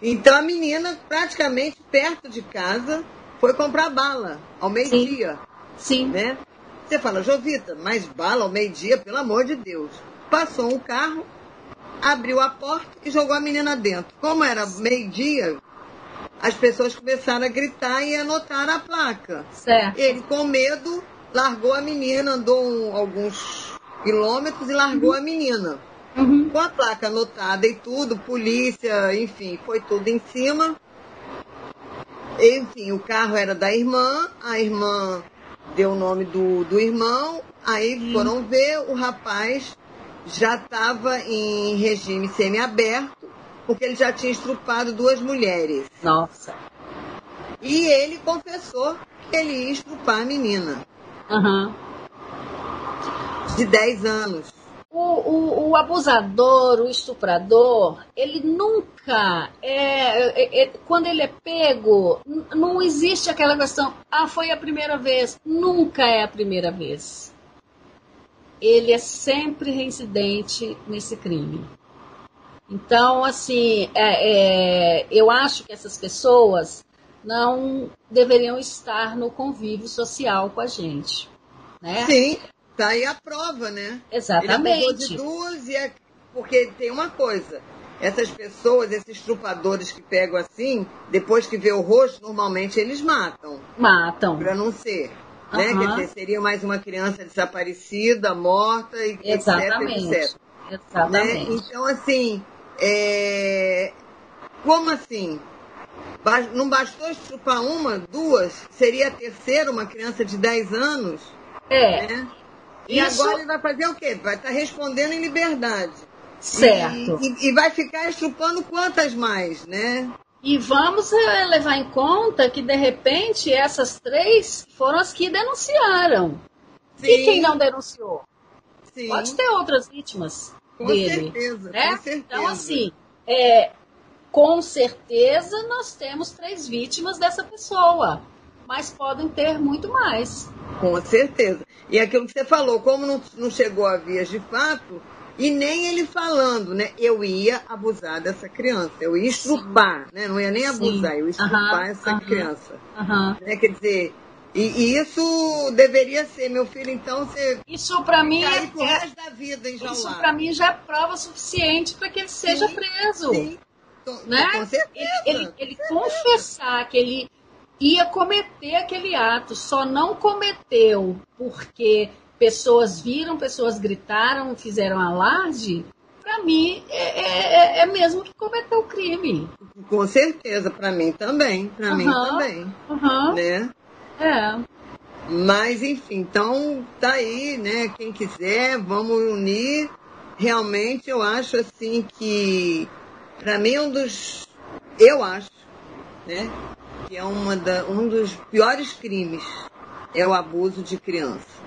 [SPEAKER 1] Então a menina, praticamente perto de casa, foi comprar bala ao meio-dia.
[SPEAKER 2] Sim. Sim.
[SPEAKER 1] Né? Você fala, Jovita, mas bala ao meio-dia, pelo amor de Deus. Passou um carro, abriu a porta e jogou a menina dentro. Como era meio-dia, as pessoas começaram a gritar e anotar a placa.
[SPEAKER 2] Certo.
[SPEAKER 1] Ele, com medo, largou a menina, andou um, alguns quilômetros e largou uhum. a menina. Uhum. Com a placa anotada e tudo, polícia, enfim, foi tudo em cima. Enfim, o carro era da irmã, a irmã deu o nome do, do irmão, aí uhum. foram ver, o rapaz já estava em regime semiaberto, porque ele já tinha estrupado duas mulheres.
[SPEAKER 2] Nossa.
[SPEAKER 1] E ele confessou que ele ia estrupar a menina.
[SPEAKER 2] Uhum.
[SPEAKER 1] De 10 anos.
[SPEAKER 2] O, o, o, abusador, o estuprador, ele nunca é, é, é, quando ele é pego, não existe aquela questão, ah, foi a primeira vez. Nunca é a primeira vez ele é sempre reincidente nesse crime. Então, assim, é, é, eu acho que essas pessoas não deveriam estar no convívio social com a gente. Né?
[SPEAKER 1] Sim, tá aí a prova, né?
[SPEAKER 2] Exatamente.
[SPEAKER 1] Ele de duas e é... porque tem uma coisa. Essas pessoas, esses trupadores que pegam assim, depois que vê o rosto, normalmente eles matam.
[SPEAKER 2] Matam.
[SPEAKER 1] Para não ser né? Uhum. Quer dizer, seria mais uma criança desaparecida, morta, e
[SPEAKER 2] Exatamente. etc, etc. Exatamente.
[SPEAKER 1] Né? Então, assim, é... como assim? Não bastou estupar uma, duas? Seria a terceira, uma criança de 10 anos?
[SPEAKER 2] É.
[SPEAKER 1] Né? E Isso... agora ele vai fazer o quê? Vai estar respondendo em liberdade.
[SPEAKER 2] Certo.
[SPEAKER 1] E, e, e vai ficar estrupando quantas mais, né?
[SPEAKER 2] E vamos é, levar em conta que, de repente, essas três foram as que denunciaram. Sim. E quem não denunciou? Sim. Pode ter outras vítimas
[SPEAKER 1] com
[SPEAKER 2] dele.
[SPEAKER 1] Certeza,
[SPEAKER 2] né?
[SPEAKER 1] Com certeza.
[SPEAKER 2] Então, assim, é, com certeza nós temos três vítimas dessa pessoa, mas podem ter muito mais.
[SPEAKER 1] Com certeza. E aquilo que você falou, como não, não chegou a vias de fato, e nem ele falando, né? Eu ia abusar dessa criança, eu ia estrupar, né? Não ia nem abusar, Sim. eu ia estrupar essa criança. Né? Quer dizer, e, isso deveria ser, meu filho, então você.
[SPEAKER 2] Isso para mim
[SPEAKER 1] é. Pro resto da vida enjaulado.
[SPEAKER 2] Isso para mim já é prova suficiente para que ele seja sim, preso. Sim. Né?
[SPEAKER 1] Com certeza.
[SPEAKER 2] Ele, ele, ele confessar que ele ia cometer aquele ato, só não cometeu porque pessoas viram, pessoas gritaram, fizeram alarde, para mim é, é, é, mesmo que cometeu o crime.
[SPEAKER 1] Com certeza, para mim também, para uhum, mim também,
[SPEAKER 2] uhum.
[SPEAKER 1] né?
[SPEAKER 2] É.
[SPEAKER 1] Mas enfim, então tá aí, né? Quem quiser, vamos unir. Realmente eu acho assim que para mim um dos eu acho, né, que é uma da, um dos piores crimes é o abuso de criança.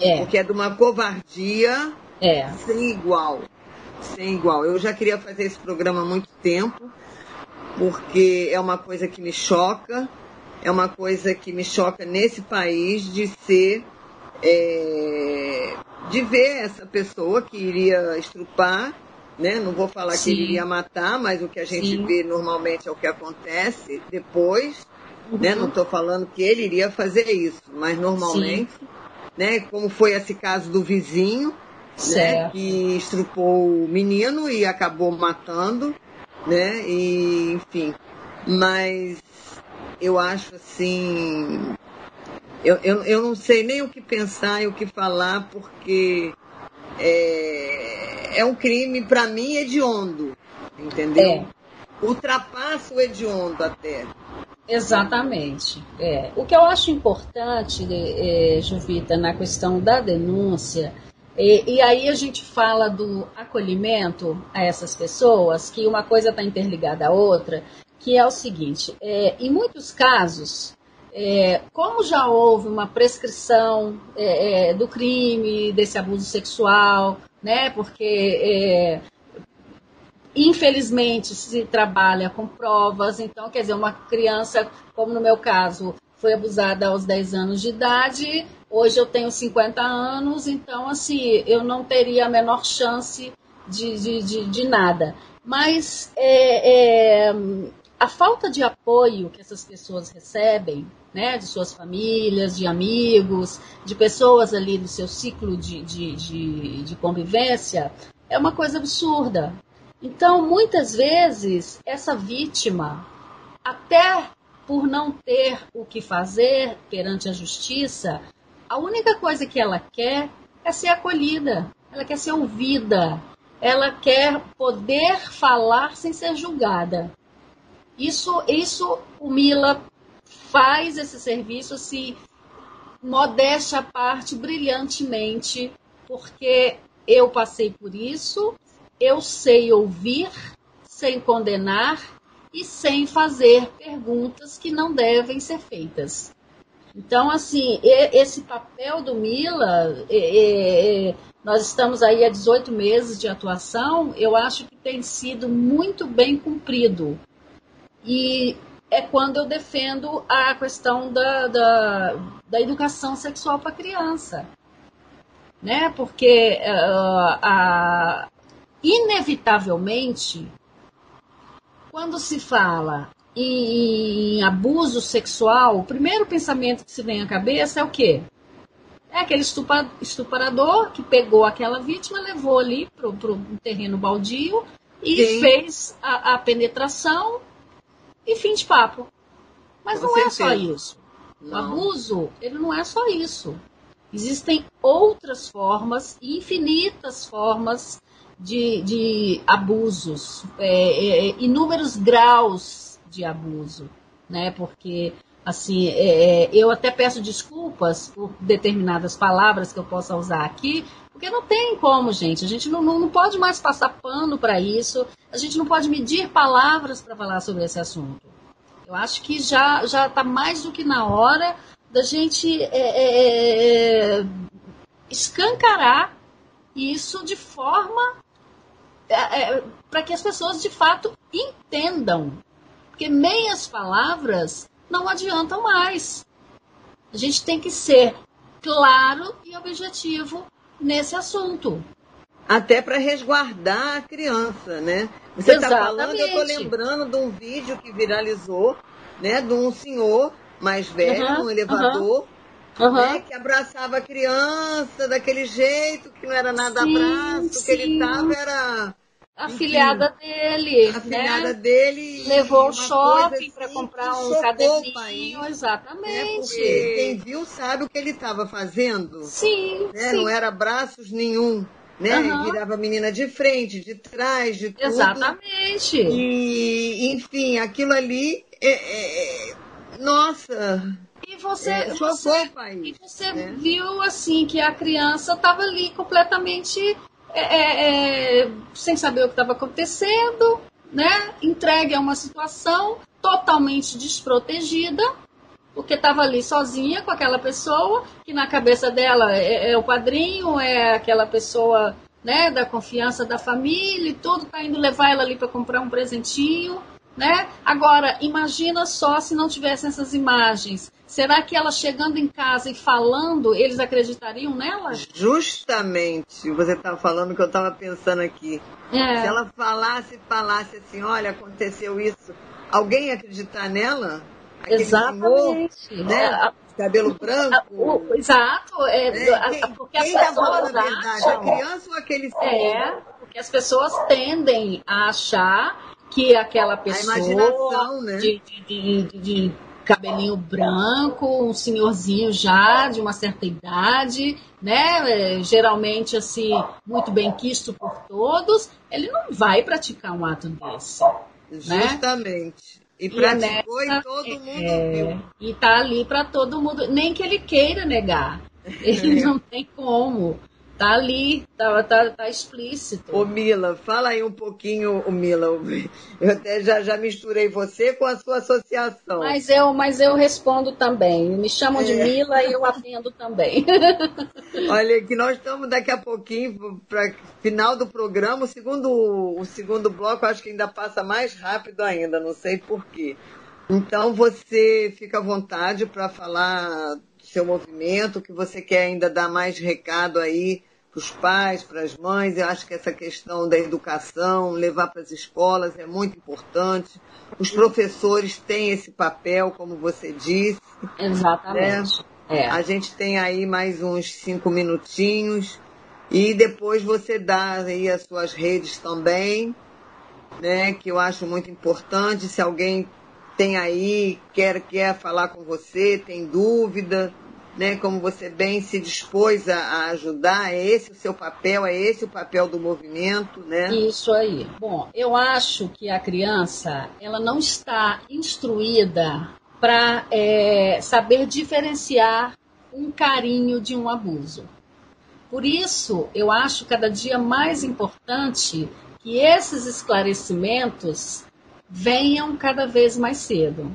[SPEAKER 2] É.
[SPEAKER 1] Porque é de uma covardia
[SPEAKER 2] é.
[SPEAKER 1] sem igual. Sem igual. Eu já queria fazer esse programa há muito tempo, porque é uma coisa que me choca, é uma coisa que me choca nesse país de ser. É, de ver essa pessoa que iria estrupar, né? Não vou falar Sim. que ele iria matar, mas o que a gente Sim. vê normalmente é o que acontece depois. Uhum. Né? Não estou falando que ele iria fazer isso, mas normalmente Sim né? Como foi esse caso do vizinho, né? Que estrupou o menino e acabou matando, né? E, enfim. Mas eu acho assim. Eu, eu, eu não sei nem o que pensar e o que falar, porque é, é um crime, para mim, hediondo, entendeu? É. Ultrapassa o hediondo até.
[SPEAKER 2] Exatamente. É. O que eu acho importante, é, Juvita, na questão da denúncia, e, e, aí a gente fala do acolhimento a essas pessoas, que uma coisa está interligada à outra, que é o seguinte: é, em muitos casos, é, como já houve uma prescrição é, é do crime, desse abuso sexual, né? Porque é, Infelizmente, se trabalha com provas, então, quer dizer, uma criança, como no meu caso, foi abusada aos 10 anos de idade, hoje eu tenho 50 anos, então, assim, eu não teria a menor chance de, de, de, de nada. Mas é, é, a falta de apoio que essas pessoas recebem, né, de suas famílias, de amigos, de pessoas ali do seu ciclo de, de, de, de convivência, é uma coisa absurda. Então, muitas vezes, essa vítima, até por não ter o que fazer perante a justiça, a única coisa que ela quer é ser acolhida, ela quer ser ouvida, ela quer poder falar sem ser julgada. Isso, isso o Mila faz esse serviço assim, modéstia à parte, brilhantemente, porque eu passei por isso eu sei ouvir sem condenar e sem fazer perguntas que não devem ser feitas. Então, assim, esse papel do Mila, nós estamos aí há 18 meses de atuação, eu acho que tem sido muito bem cumprido. E é quando eu defendo a questão da, da, da educação sexual para criança. Né? Porque uh, a, inevitavelmente, quando se fala em, abuso sexual, o primeiro pensamento que se vem à cabeça é o quê? É aquele estuprador que pegou aquela vítima, levou ali para um terreno baldio e Sim. fez a, a, penetração e fim de papo. Mas Com não certeza. é só isso. Não. O abuso, ele não é só isso. Existem outras formas, infinitas formas de, de abusos, é, é, inúmeros graus de abuso, né? Porque assim, é, é, eu até peço desculpas por determinadas palavras que eu possa usar aqui, porque Porque não tem como, gente. A gente não, não, não pode mais passar pano para isso. A gente não pode medir palavras para falar sobre esse assunto. Eu acho que já já está mais do que na hora da gente é, é, é, escancarar isso de forma é, é, para que as pessoas de fato entendam. Porque meias palavras não adiantam mais. A gente tem que ser claro e objetivo nesse assunto.
[SPEAKER 1] Até para resguardar a criança, né? Você está falando, eu estou lembrando de um vídeo que viralizou, né? De um senhor mais velho, uhum, no elevador, uhum. Né, que abraçava a criança daquele jeito, que não era nada sim, abraço, sim. que ele estava era
[SPEAKER 2] a filhada dele. A
[SPEAKER 1] filhada né? dele.
[SPEAKER 2] Levou ao shopping para assim comprar um caderninho. Exatamente.
[SPEAKER 1] Né? quem viu sabe o que ele estava fazendo.
[SPEAKER 2] Sim,
[SPEAKER 1] né?
[SPEAKER 2] sim.
[SPEAKER 1] Não era braços nenhum. Né? Uhum. Virava a menina de frente, de trás, de tudo.
[SPEAKER 2] Exatamente.
[SPEAKER 1] E, enfim, aquilo ali. É, é, é nossa!
[SPEAKER 2] E você, é, você, e você viu assim que a criança estava ali completamente é, é, é, sem saber o que estava acontecendo, né? Entregue a uma situação totalmente desprotegida, porque estava ali sozinha com aquela pessoa, que na cabeça dela é, é, o padrinho, é aquela pessoa né, da confiança da família e tudo, tá indo levar ela ali para comprar um presentinho. Né? Agora, imagina só se não tivessem essas imagens. Será que ela chegando em casa e falando, eles acreditariam nela?
[SPEAKER 1] Justamente. Você estava falando o que eu estava pensando aqui. É. Se ela falasse, falasse assim, olha, aconteceu isso, alguém ia acreditar nela?
[SPEAKER 2] Aquele Exatamente.
[SPEAKER 1] Né? cabelo branco.
[SPEAKER 2] O, exato. É,
[SPEAKER 1] né? quem, porque quem as pessoas tá acham, a criança ou aquele senhor?
[SPEAKER 2] É, porque as pessoas tendem a achar que aquela pessoa
[SPEAKER 1] né?
[SPEAKER 2] de, de, de, de, cabelinho branco, um senhorzinho já de uma certa idade, né? É, geralmente assim, muito bem quisto por todos, ele não vai praticar um ato desse.
[SPEAKER 1] Né? Justamente. Né? E praticou e, nessa, e todo mundo é, viu.
[SPEAKER 2] E tá ali para todo mundo, nem que ele queira negar. Ele é. não tem como. Tá ali, tá, tá, tá explícito.
[SPEAKER 1] Ô Mila, fala aí um pouquinho, o Mila. Eu até já, já misturei você com a sua associação.
[SPEAKER 2] Mas eu, mas eu respondo também. Me chamam é. de Mila e eu atendo também.
[SPEAKER 1] Olha, que nós estamos daqui a pouquinho para final do programa. O segundo, o segundo bloco acho que ainda passa mais rápido ainda, não sei porquê. Então você fica à vontade para falar seu movimento, que você quer ainda dar mais recado aí para os pais, para as mães. Eu acho que essa questão da educação, levar para as escolas é muito importante. Os professores têm esse papel, como você disse.
[SPEAKER 2] Exatamente. Né? É.
[SPEAKER 1] A gente tem aí mais uns cinco minutinhos e depois você dá aí as suas redes também, né? Que eu acho muito importante. Se alguém tem aí, quer, quer falar com você, tem dúvida, né, como você bem se dispôs a, ajudar, é esse o seu papel, é esse o papel do movimento, né?
[SPEAKER 2] Isso aí. Bom, eu acho que a criança, ela não está instruída para é, saber diferenciar um carinho de um abuso. Por isso, eu acho cada dia mais importante que esses esclarecimentos venham cada vez mais cedo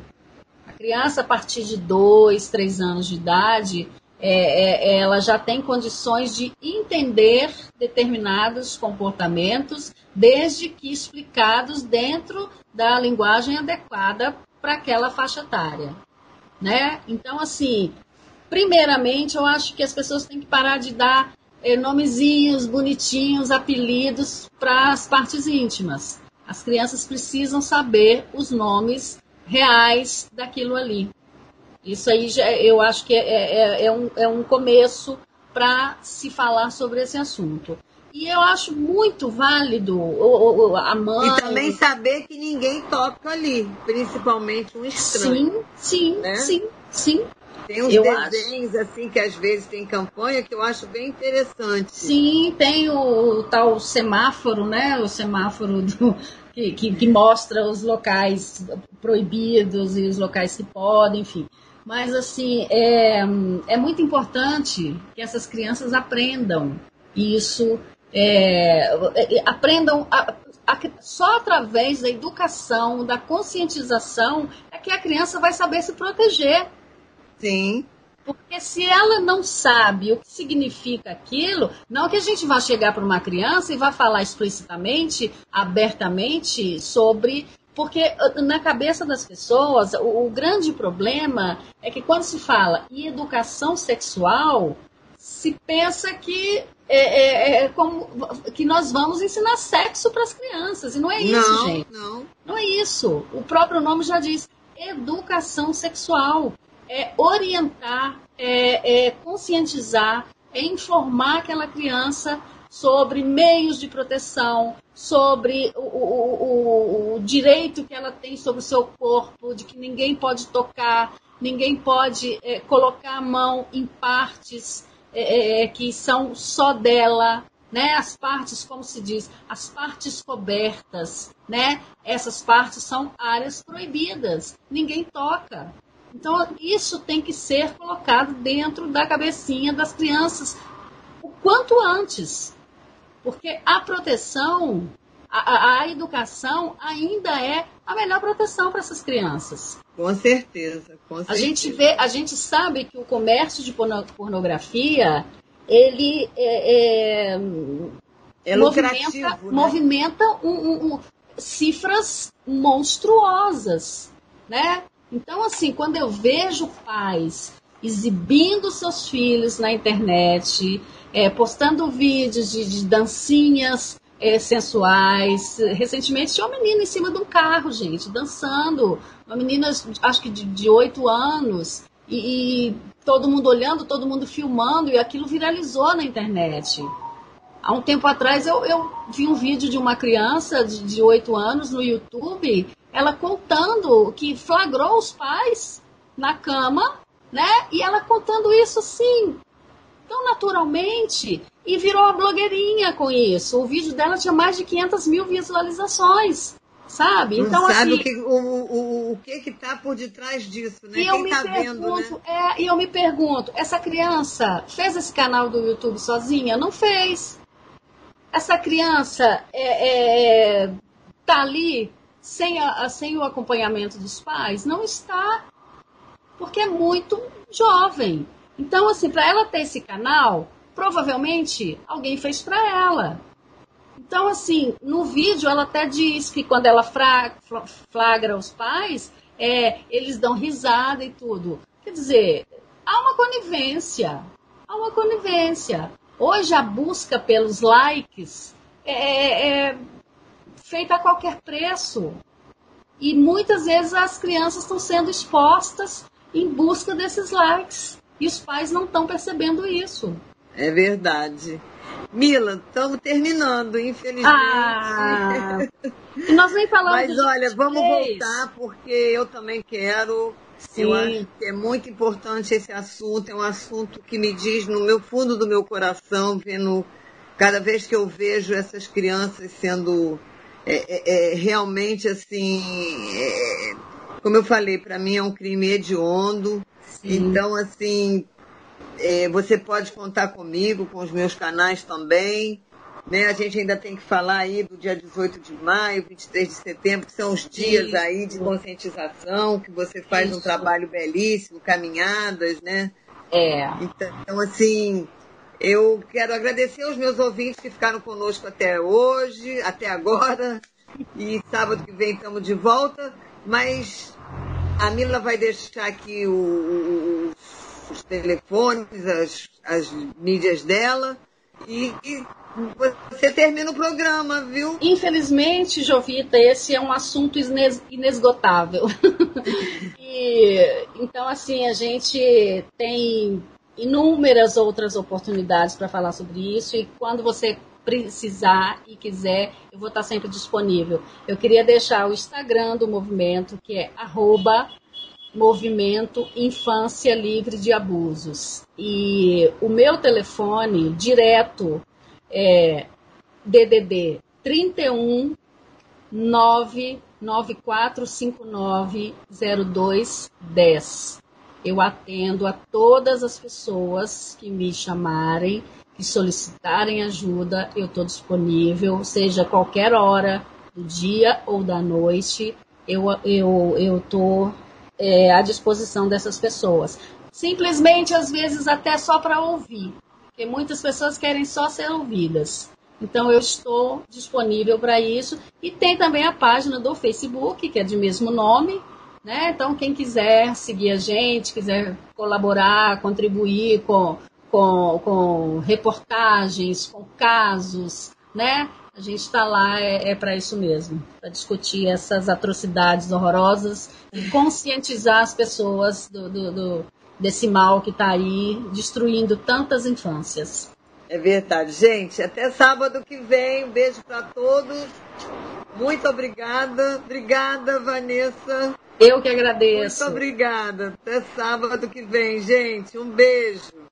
[SPEAKER 2] criança, a partir de dois, três anos de idade, é, é, ela já tem condições de entender determinados comportamentos, desde que explicados dentro da linguagem adequada para aquela faixa etária. Né? Então, assim, primeiramente, eu acho que as pessoas têm que parar de dar é, nomezinhos bonitinhos, apelidos para as partes íntimas. As crianças precisam saber os nomes reais daquilo ali. Isso aí já, eu acho que é, é, é um, é um começo para se falar sobre esse assunto. E eu acho muito válido a mãe.
[SPEAKER 1] E também saber que ninguém toca ali, principalmente um estranho.
[SPEAKER 2] Sim, sim, né? sim, sim.
[SPEAKER 1] Tem uns eu desenhos acho. assim que às vezes tem campanha que eu acho bem interessante.
[SPEAKER 2] Sim, tem o, o tal semáforo, né? O semáforo do, que, que, que mostra os locais proibidos e os locais que podem, enfim. Mas, assim, é, é muito importante que essas crianças aprendam isso, é, é, aprendam a, a, só através da educação, da conscientização, é que a criança vai saber se proteger.
[SPEAKER 1] Sim.
[SPEAKER 2] Porque se ela não sabe o que significa aquilo, não que a gente vá chegar para uma criança e vá falar explicitamente, abertamente sobre. Porque uh, na cabeça das pessoas, o, o grande problema é que quando se fala em educação sexual, se pensa que é, é, é, como que nós vamos ensinar sexo para as crianças. E não é isso,
[SPEAKER 1] não,
[SPEAKER 2] gente.
[SPEAKER 1] Não.
[SPEAKER 2] não é isso. O próprio nome já diz educação sexual. É orientar, é, é conscientizar, é informar aquela criança sobre meios de proteção, sobre o, o, o, direito que ela tem sobre o seu corpo, de que ninguém pode tocar, ninguém pode é, colocar a mão em partes é, é, é, que são só dela, né? As partes, como se diz, as partes cobertas, né? Essas partes são áreas proibidas, ninguém toca. Então isso tem que ser colocado dentro da cabecinha das crianças o quanto antes, porque a proteção, a, a educação ainda é a melhor proteção para essas crianças.
[SPEAKER 1] Com certeza, com certeza.
[SPEAKER 2] A gente vê, a gente sabe que o comércio de pornografia ele é, é,
[SPEAKER 1] é
[SPEAKER 2] movimenta,
[SPEAKER 1] né?
[SPEAKER 2] movimenta um, um, um, cifras monstruosas, né? Então, assim, quando eu vejo pais exibindo seus filhos na internet, é, postando vídeos de, de dancinhas é, sensuais. Recentemente tinha uma menina em cima de um carro, gente, dançando. Uma menina, acho que de oito anos. E, e, todo mundo olhando, todo mundo filmando, e aquilo viralizou na internet. Há um tempo atrás eu, eu vi um vídeo de uma criança de oito anos no YouTube, ela contando que flagrou os pais na cama, né? E ela contando isso assim, tão naturalmente e virou uma blogueirinha com isso. O vídeo dela tinha mais de 500 mil visualizações. Sabe?
[SPEAKER 1] Não
[SPEAKER 2] então,
[SPEAKER 1] sabe
[SPEAKER 2] assim,
[SPEAKER 1] o que o, o, o que que tá por detrás disso, né?
[SPEAKER 2] E eu
[SPEAKER 1] Quem
[SPEAKER 2] me
[SPEAKER 1] tá
[SPEAKER 2] pergunto,
[SPEAKER 1] vendo, né?
[SPEAKER 2] é, e eu me pergunto, essa criança fez esse canal do YouTube sozinha? Não fez. Essa criança é, é, tá ali sem, a, sem o acompanhamento dos pais? Não está. Porque é muito jovem. Então, assim, para ela ter esse canal, provavelmente alguém fez para ela. Então, assim, no vídeo ela até diz que quando ela flagra os pais, é, eles dão risada e tudo. Quer dizer, há uma conivência. Há uma conivência. Hoje a busca pelos likes é, é, é feita a qualquer preço. E muitas vezes as crianças estão sendo expostas em busca desses likes. E os pais não estão percebendo isso.
[SPEAKER 1] É verdade. Mila, estamos terminando, infelizmente.
[SPEAKER 2] Ah, e nós nem falamos
[SPEAKER 1] Mas olha, vamos voltar, porque eu também quero. Sim. Eu acho que é muito importante esse assunto, é um assunto que me diz no meu fundo do meu coração, vendo cada vez que eu vejo essas crianças sendo é, é, é realmente assim, é, como eu falei, para mim é um crime hediondo. Então, assim, é, você pode contar comigo, com os meus canais também. Né? A gente ainda tem que falar aí do dia 18 de maio, 23 de setembro, que são os dias Isso. aí de conscientização, que você faz Isso. um trabalho belíssimo, caminhadas, né?
[SPEAKER 2] É.
[SPEAKER 1] Então, assim, eu quero agradecer aos meus ouvintes que ficaram conosco até hoje, até agora. E sábado que vem estamos de volta. Mas a Mila vai deixar aqui o, o, os telefones, as, as mídias dela. E, e, você termina o programa, viu?
[SPEAKER 2] Infelizmente, Jovita, esse é um assunto inesgotável. e, então, assim, a gente tem inúmeras outras oportunidades para falar sobre isso. E quando você precisar e quiser, eu vou estar sempre disponível. Eu queria deixar o Instagram do movimento, que é arroba Movimento Infância Livre de Abusos. E o meu telefone direto é DDD 31 994590210. Eu atendo a todas as pessoas que me chamarem, que solicitarem ajuda, eu estou disponível, seja qualquer hora do dia ou da noite, eu estou eu, é, à disposição dessas pessoas. Simplesmente, às vezes, até só para ouvir, porque muitas pessoas querem só ser ouvidas. Então, eu estou disponível para isso. E tem também a página do Facebook, que é de mesmo nome, né? Então, quem quiser seguir a gente, quiser colaborar, contribuir com, com, com reportagens, com casos, né? A gente está lá é, é para isso mesmo, para discutir essas atrocidades horrorosas e conscientizar as pessoas do, do, do desse mal que está aí destruindo tantas infâncias.
[SPEAKER 1] É verdade, gente. Até sábado que vem. Um beijo para todos. Muito obrigada. Obrigada, Vanessa.
[SPEAKER 2] Eu que agradeço.
[SPEAKER 1] Muito obrigada. Até sábado que vem, gente. Um beijo.